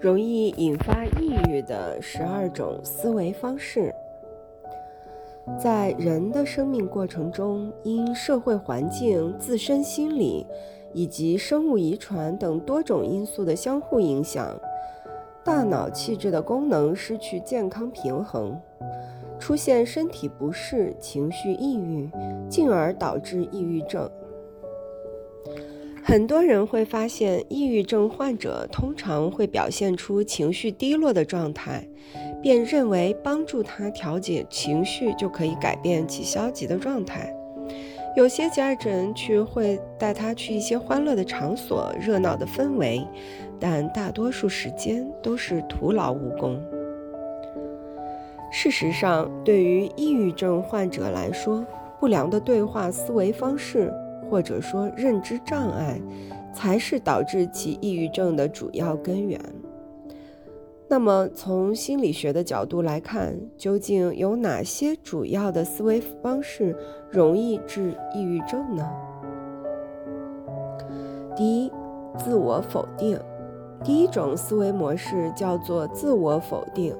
容易引发抑郁的十二种思维方式。在人的生命过程中，因社会环境、自身心理以及生物遗传等多种因素的相互影响，大脑气质的功能失去健康平衡，出现身体不适、情绪抑郁，进而导致抑郁症。很多人会发现，抑郁症患者通常会表现出情绪低落的状态，便认为帮助他调节情绪就可以改变其消极的状态。有些家人却会带他去一些欢乐的场所、热闹的氛围，但大多数时间都是徒劳无功。事实上，对于抑郁症患者来说，不良的对话思维方式。或者说，认知障碍才是导致其抑郁症的主要根源。那么，从心理学的角度来看，究竟有哪些主要的思维方式容易致抑郁症呢？第一，自我否定。第一种思维模式叫做自我否定。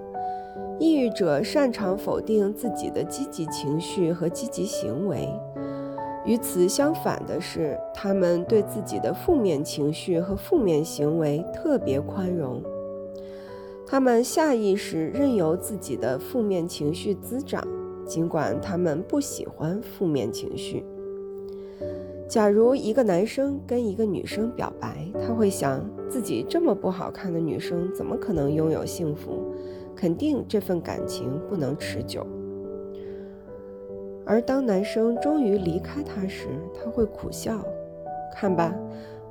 抑郁者擅长否定自己的积极情绪和积极行为。与此相反的是，他们对自己的负面情绪和负面行为特别宽容。他们下意识任由自己的负面情绪滋长，尽管他们不喜欢负面情绪。假如一个男生跟一个女生表白，他会想自己这么不好看的女生怎么可能拥有幸福？肯定这份感情不能持久。而当男生终于离开她时，他会苦笑：“看吧，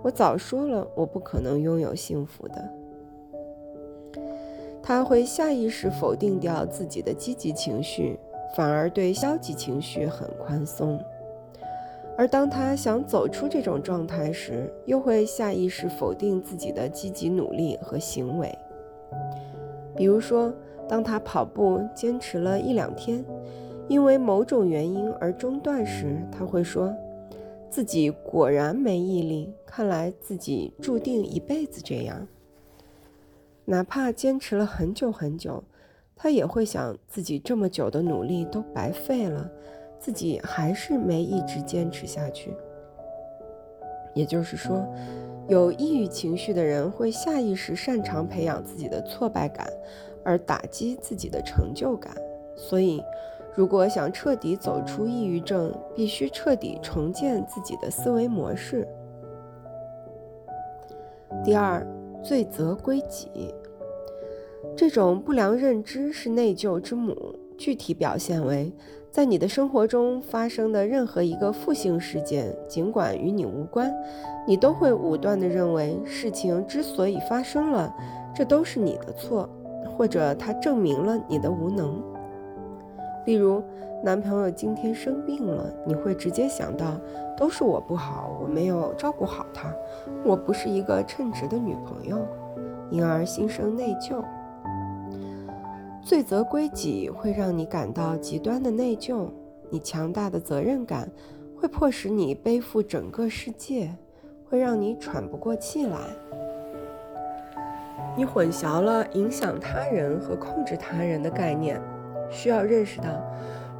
我早说了，我不可能拥有幸福的。”他会下意识否定掉自己的积极情绪，反而对消极情绪很宽松。而当他想走出这种状态时，又会下意识否定自己的积极努力和行为。比如说，当他跑步坚持了一两天。因为某种原因而中断时，他会说自己果然没毅力，看来自己注定一辈子这样。哪怕坚持了很久很久，他也会想自己这么久的努力都白费了，自己还是没一直坚持下去。也就是说，有抑郁情绪的人会下意识擅长培养自己的挫败感，而打击自己的成就感，所以。如果想彻底走出抑郁症，必须彻底重建自己的思维模式。第二，罪责归己，这种不良认知是内疚之母。具体表现为，在你的生活中发生的任何一个负性事件，尽管与你无关，你都会武断地认为事情之所以发生了，这都是你的错，或者它证明了你的无能。例如，男朋友今天生病了，你会直接想到都是我不好，我没有照顾好他，我不是一个称职的女朋友，因而心生内疚。罪责归己会让你感到极端的内疚，你强大的责任感会迫使你背负整个世界，会让你喘不过气来。你混淆了影响他人和控制他人的概念。需要认识到，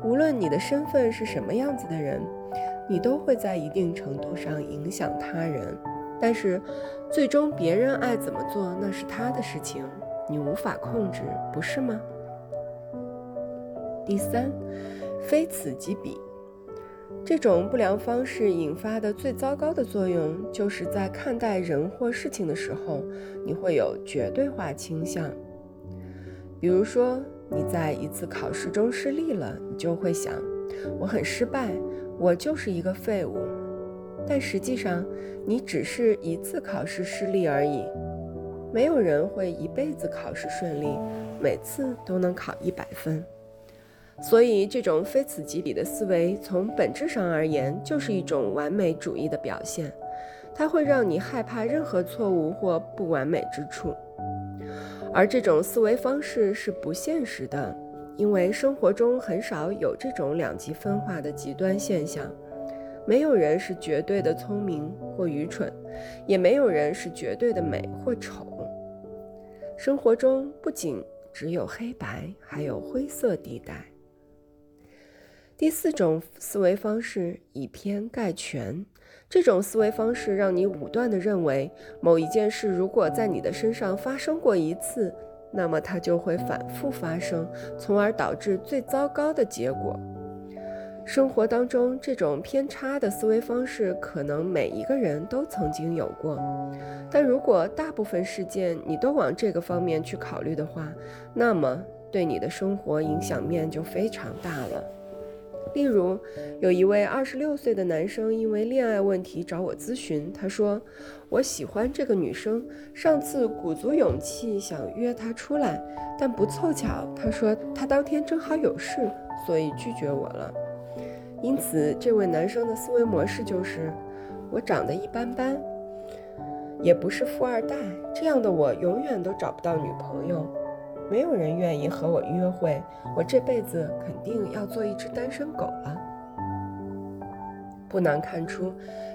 无论你的身份是什么样子的人，你都会在一定程度上影响他人。但是，最终别人爱怎么做那是他的事情，你无法控制，不是吗？第三，非此即彼，这种不良方式引发的最糟糕的作用，就是在看待人或事情的时候，你会有绝对化倾向。比如说。你在一次考试中失利了，你就会想，我很失败，我就是一个废物。但实际上，你只是一次考试失利而已。没有人会一辈子考试顺利，每次都能考一百分。所以，这种非此即彼的思维，从本质上而言，就是一种完美主义的表现。它会让你害怕任何错误或不完美之处。而这种思维方式是不现实的，因为生活中很少有这种两极分化的极端现象。没有人是绝对的聪明或愚蠢，也没有人是绝对的美或丑。生活中不仅只有黑白，还有灰色地带。第四种思维方式以偏概全，这种思维方式让你武断地认为某一件事如果在你的身上发生过一次，那么它就会反复发生，从而导致最糟糕的结果。生活当中，这种偏差的思维方式可能每一个人都曾经有过，但如果大部分事件你都往这个方面去考虑的话，那么对你的生活影响面就非常大了。例如，有一位二十六岁的男生因为恋爱问题找我咨询，他说：“我喜欢这个女生，上次鼓足勇气想约她出来，但不凑巧，他说他当天正好有事，所以拒绝我了。”因此，这位男生的思维模式就是：我长得一般般，也不是富二代，这样的我永远都找不到女朋友，没有人愿意和我约会，我这辈子肯定要做一只单身狗了。不难看出，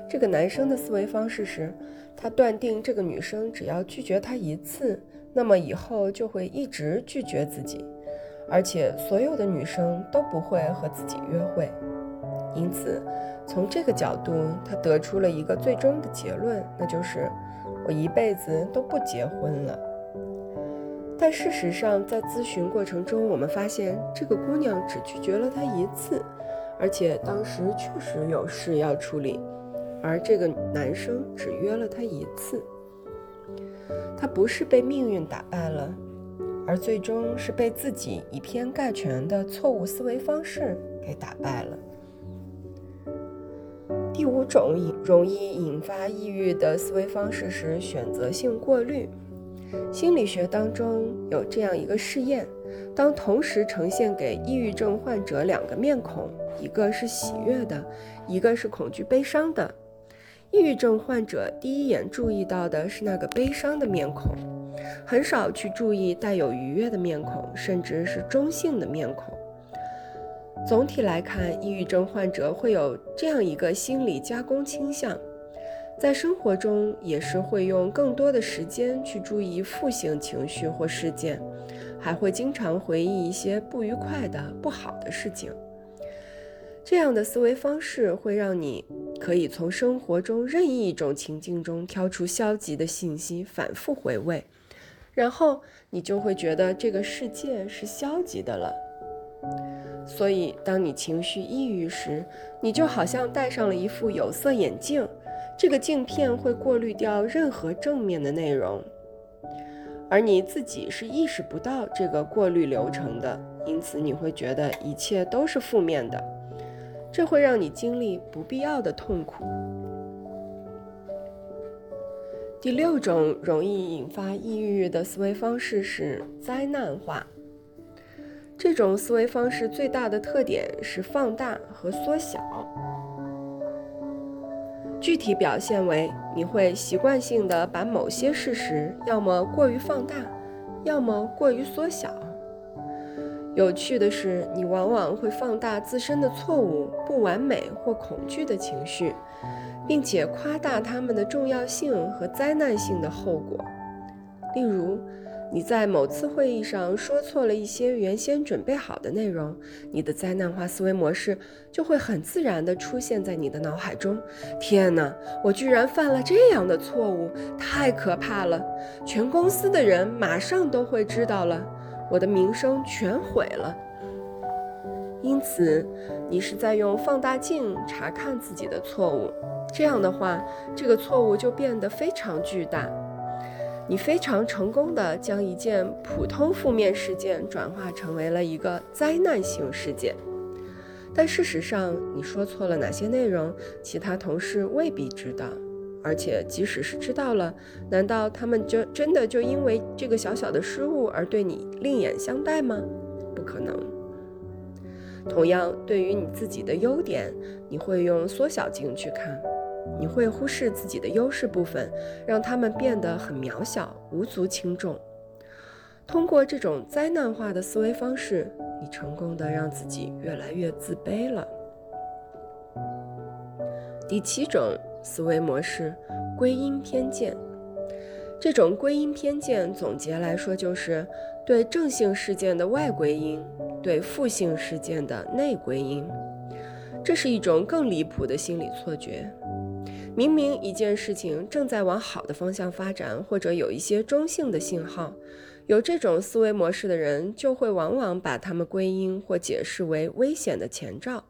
这个男生的思维方式是：他断定这个女生只要拒绝他一次，那么以后就会一直拒绝自己，而且所有的女生都不会和自己约会。因此，从这个角度，他得出了一个最终的结论，那就是我一辈子都不结婚了。但事实上，在咨询过程中，我们发现这个姑娘只拒绝了他一次，而且当时确实有事要处理，而这个男生只约了她一次。他不是被命运打败了，而最终是被自己以偏概全的错误思维方式给打败了。第五种容易引发抑郁的思维方式是选择性过滤。心理学当中有这样一个试验：当同时呈现给抑郁症患者两个面孔，一个是喜悦的，一个是恐惧悲伤的，抑郁症患者第一眼注意到的是那个悲伤的面孔，很少去注意带有愉悦的面孔，甚至是中性的面孔。总体来看，抑郁症患者会有这样一个心理加工倾向，在生活中也是会用更多的时间去注意负性情绪或事件，还会经常回忆一些不愉快的、不好的事情。这样的思维方式会让你可以从生活中任意一种情境中挑出消极的信息，反复回味，然后你就会觉得这个世界是消极的了。所以，当你情绪抑郁时，你就好像戴上了一副有色眼镜，这个镜片会过滤掉任何正面的内容，而你自己是意识不到这个过滤流程的，因此你会觉得一切都是负面的，这会让你经历不必要的痛苦。第六种容易引发抑郁的思维方式是灾难化。这种思维方式最大的特点是放大和缩小。具体表现为，你会习惯性的把某些事实要么过于放大，要么过于缩小。有趣的是，你往往会放大自身的错误、不完美或恐惧的情绪，并且夸大它们的重要性和灾难性的后果。例如，你在某次会议上说错了一些原先准备好的内容，你的灾难化思维模式就会很自然地出现在你的脑海中。天哪，我居然犯了这样的错误，太可怕了！全公司的人马上都会知道了，我的名声全毁了。因此，你是在用放大镜查看自己的错误，这样的话，这个错误就变得非常巨大。你非常成功地将一件普通负面事件转化成为了一个灾难性事件，但事实上你说错了哪些内容，其他同事未必知道，而且即使是知道了，难道他们就真的就因为这个小小的失误而对你另眼相待吗？不可能。同样，对于你自己的优点，你会用缩小镜去看。你会忽视自己的优势部分，让他们变得很渺小、无足轻重。通过这种灾难化的思维方式，你成功的让自己越来越自卑了。第七种思维模式：归因偏见。这种归因偏见，总结来说就是对正性事件的外归因，对负性事件的内归因。这是一种更离谱的心理错觉。明明一件事情正在往好的方向发展，或者有一些中性的信号，有这种思维模式的人就会往往把它们归因或解释为危险的前兆，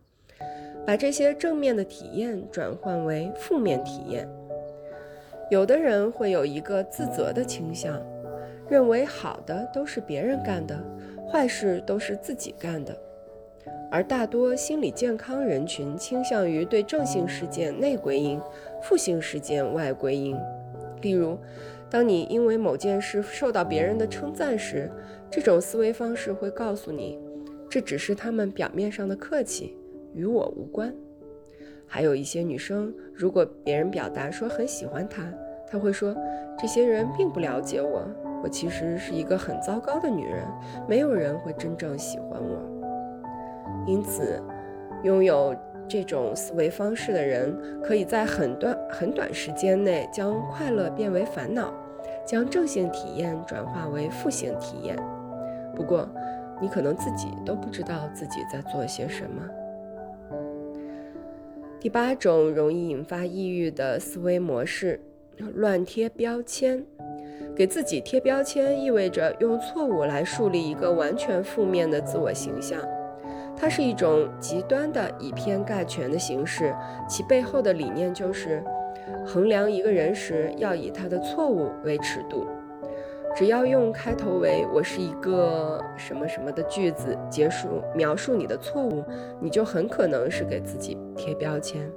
把这些正面的体验转换为负面体验。有的人会有一个自责的倾向，认为好的都是别人干的，坏事都是自己干的。而大多心理健康人群倾向于对正性事件内归因，负性事件外归因。例如，当你因为某件事受到别人的称赞时，这种思维方式会告诉你，这只是他们表面上的客气，与我无关。还有一些女生，如果别人表达说很喜欢她，她会说，这些人并不了解我，我其实是一个很糟糕的女人，没有人会真正喜欢我。因此，拥有这种思维方式的人，可以在很短很短时间内将快乐变为烦恼，将正性体验转化为负性体验。不过，你可能自己都不知道自己在做些什么。第八种容易引发抑郁的思维模式：乱贴标签。给自己贴标签，意味着用错误来树立一个完全负面的自我形象。它是一种极端的以偏概全的形式，其背后的理念就是衡量一个人时要以他的错误为尺度。只要用开头为“我是一个什么什么”的句子结束描述你的错误，你就很可能是给自己贴标签。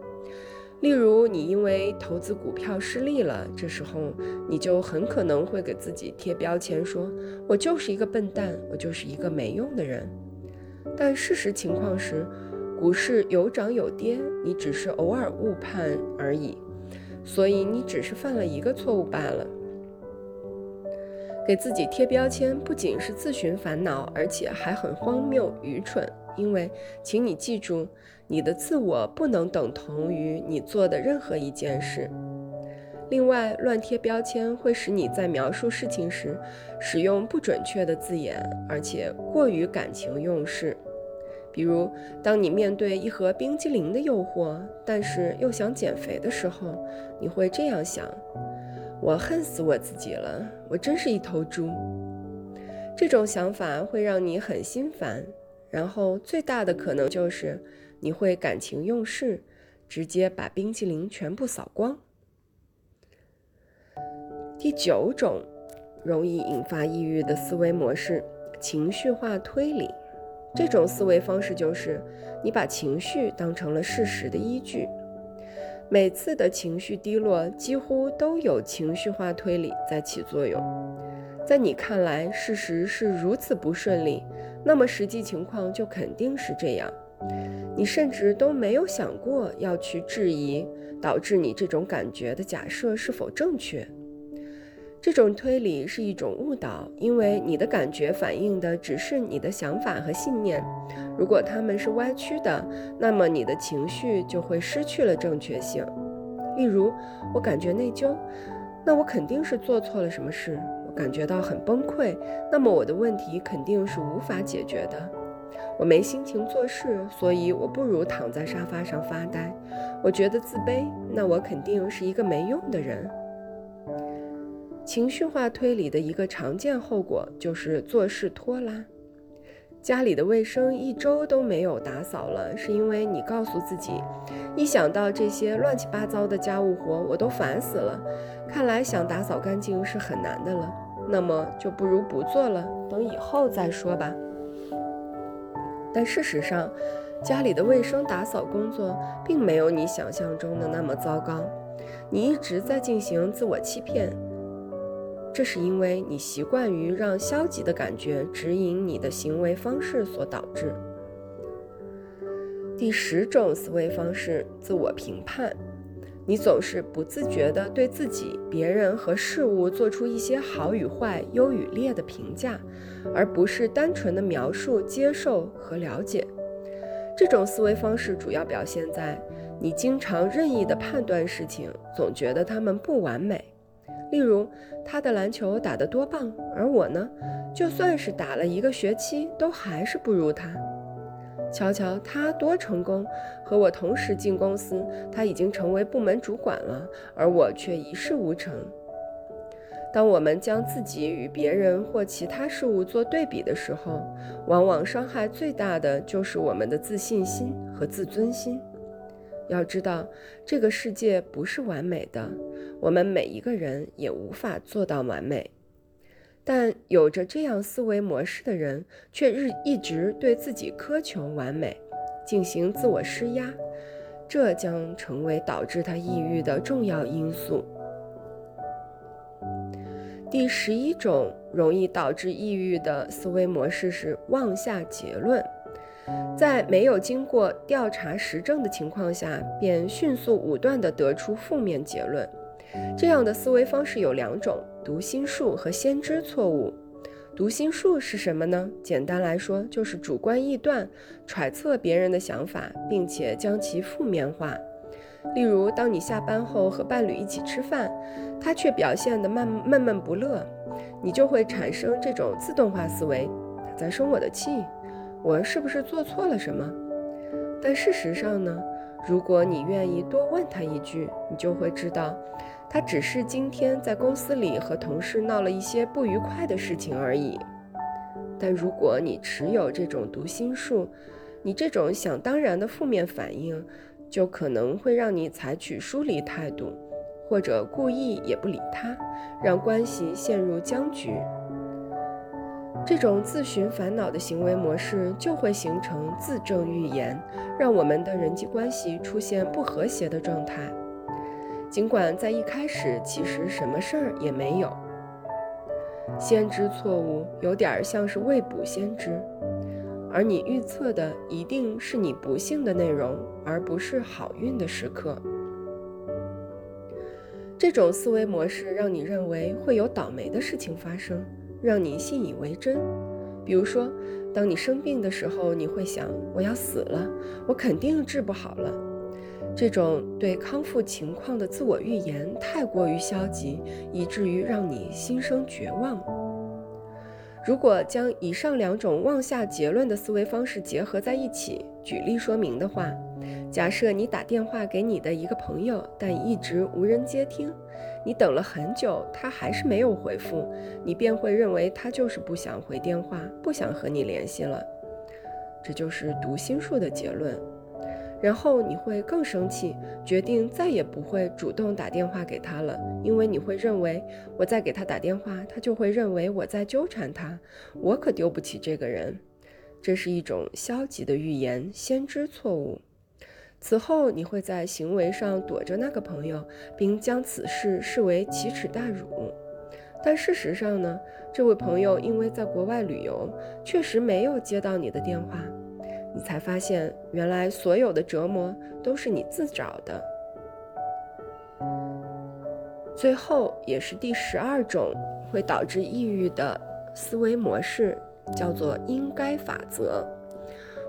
例如，你因为投资股票失利了，这时候你就很可能会给自己贴标签，说我就是一个笨蛋，我就是一个没用的人。但事实情况是，股市有涨有跌，你只是偶尔误判而已，所以你只是犯了一个错误罢了。给自己贴标签不仅是自寻烦恼，而且还很荒谬愚蠢。因为，请你记住，你的自我不能等同于你做的任何一件事。另外，乱贴标签会使你在描述事情时使用不准确的字眼，而且过于感情用事。比如，当你面对一盒冰激凌的诱惑，但是又想减肥的时候，你会这样想：“我恨死我自己了，我真是一头猪。”这种想法会让你很心烦，然后最大的可能就是你会感情用事，直接把冰激凌全部扫光。第九种容易引发抑郁的思维模式——情绪化推理。这种思维方式就是你把情绪当成了事实的依据。每次的情绪低落，几乎都有情绪化推理在起作用。在你看来，事实是如此不顺利，那么实际情况就肯定是这样。你甚至都没有想过要去质疑导致你这种感觉的假设是否正确。这种推理是一种误导，因为你的感觉反映的只是你的想法和信念。如果它们是歪曲的，那么你的情绪就会失去了正确性。例如，我感觉内疚，那我肯定是做错了什么事；我感觉到很崩溃，那么我的问题肯定是无法解决的。我没心情做事，所以我不如躺在沙发上发呆。我觉得自卑，那我肯定是一个没用的人。情绪化推理的一个常见后果就是做事拖拉。家里的卫生一周都没有打扫了，是因为你告诉自己，一想到这些乱七八糟的家务活，我都烦死了。看来想打扫干净是很难的了，那么就不如不做了，等以后再说吧。但事实上，家里的卫生打扫工作并没有你想象中的那么糟糕，你一直在进行自我欺骗。这是因为你习惯于让消极的感觉指引你的行为方式所导致。第十种思维方式：自我评判。你总是不自觉地对自己、别人和事物做出一些好与坏、优与劣的评价，而不是单纯的描述、接受和了解。这种思维方式主要表现在你经常任意地判断事情，总觉得它们不完美。例如，他的篮球打得多棒，而我呢，就算是打了一个学期，都还是不如他。瞧瞧他多成功，和我同时进公司，他已经成为部门主管了，而我却一事无成。当我们将自己与别人或其他事物做对比的时候，往往伤害最大的就是我们的自信心和自尊心。要知道，这个世界不是完美的，我们每一个人也无法做到完美。但有着这样思维模式的人，却日一直对自己苛求完美，进行自我施压，这将成为导致他抑郁的重要因素。第十一种容易导致抑郁的思维模式是妄下结论，在没有经过调查实证的情况下，便迅速武断地得出负面结论。这样的思维方式有两种：读心术和先知错误。读心术是什么呢？简单来说，就是主观臆断、揣测别人的想法，并且将其负面化。例如，当你下班后和伴侣一起吃饭，他却表现得闷闷闷不乐，你就会产生这种自动化思维：他在生我的气，我是不是做错了什么？但事实上呢？如果你愿意多问他一句，你就会知道，他只是今天在公司里和同事闹了一些不愉快的事情而已。但如果你持有这种读心术，你这种想当然的负面反应。就可能会让你采取疏离态度，或者故意也不理他，让关系陷入僵局。这种自寻烦恼的行为模式就会形成自证预言，让我们的人际关系出现不和谐的状态。尽管在一开始其实什么事儿也没有。先知错误有点像是未卜先知。而你预测的一定是你不幸的内容，而不是好运的时刻。这种思维模式让你认为会有倒霉的事情发生，让你信以为真。比如说，当你生病的时候，你会想：“我要死了，我肯定治不好了。”这种对康复情况的自我预言太过于消极，以至于让你心生绝望。如果将以上两种妄下结论的思维方式结合在一起，举例说明的话，假设你打电话给你的一个朋友，但一直无人接听，你等了很久，他还是没有回复，你便会认为他就是不想回电话，不想和你联系了。这就是读心术的结论。然后你会更生气，决定再也不会主动打电话给他了，因为你会认为我再给他打电话，他就会认为我在纠缠他，我可丢不起这个人。这是一种消极的预言，先知错误。此后你会在行为上躲着那个朋友，并将此事视为奇耻大辱。但事实上呢，这位朋友因为在国外旅游，确实没有接到你的电话。你才发现，原来所有的折磨都是你自找的。最后，也是第十二种会导致抑郁的思维模式，叫做“应该法则”。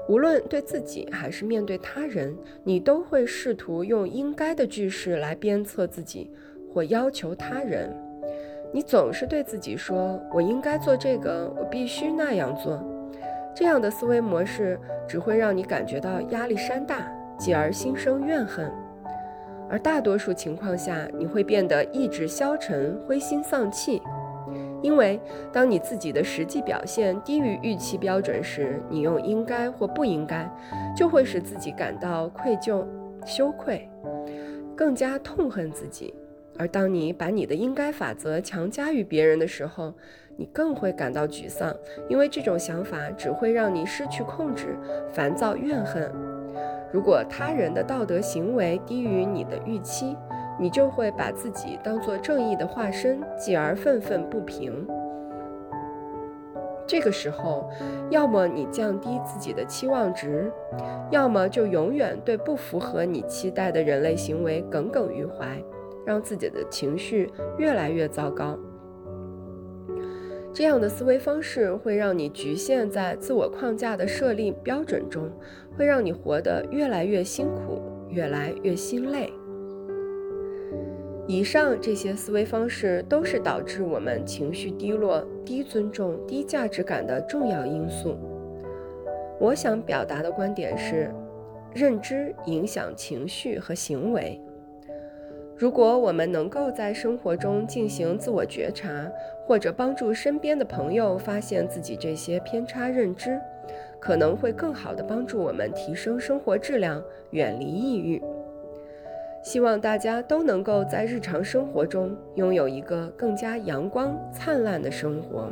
无论对自己还是面对他人，你都会试图用“应该”的句式来鞭策自己或要求他人。你总是对自己说：“我应该做这个，我必须那样做。”这样的思维模式只会让你感觉到压力山大，继而心生怨恨。而大多数情况下，你会变得意志消沉、灰心丧气，因为当你自己的实际表现低于预期标准时，你用“应该”或“不应该”，就会使自己感到愧疚、羞愧，更加痛恨自己。而当你把你的“应该”法则强加于别人的时候，你更会感到沮丧，因为这种想法只会让你失去控制、烦躁、怨恨。如果他人的道德行为低于你的预期，你就会把自己当作正义的化身，继而愤愤不平。这个时候，要么你降低自己的期望值，要么就永远对不符合你期待的人类行为耿耿于怀，让自己的情绪越来越糟糕。这样的思维方式会让你局限在自我框架的设立标准中，会让你活得越来越辛苦，越来越心累。以上这些思维方式都是导致我们情绪低落、低尊重、低价值感的重要因素。我想表达的观点是，认知影响情绪和行为。如果我们能够在生活中进行自我觉察，或者帮助身边的朋友发现自己这些偏差认知，可能会更好地帮助我们提升生活质量，远离抑郁。希望大家都能够在日常生活中拥有一个更加阳光灿烂的生活。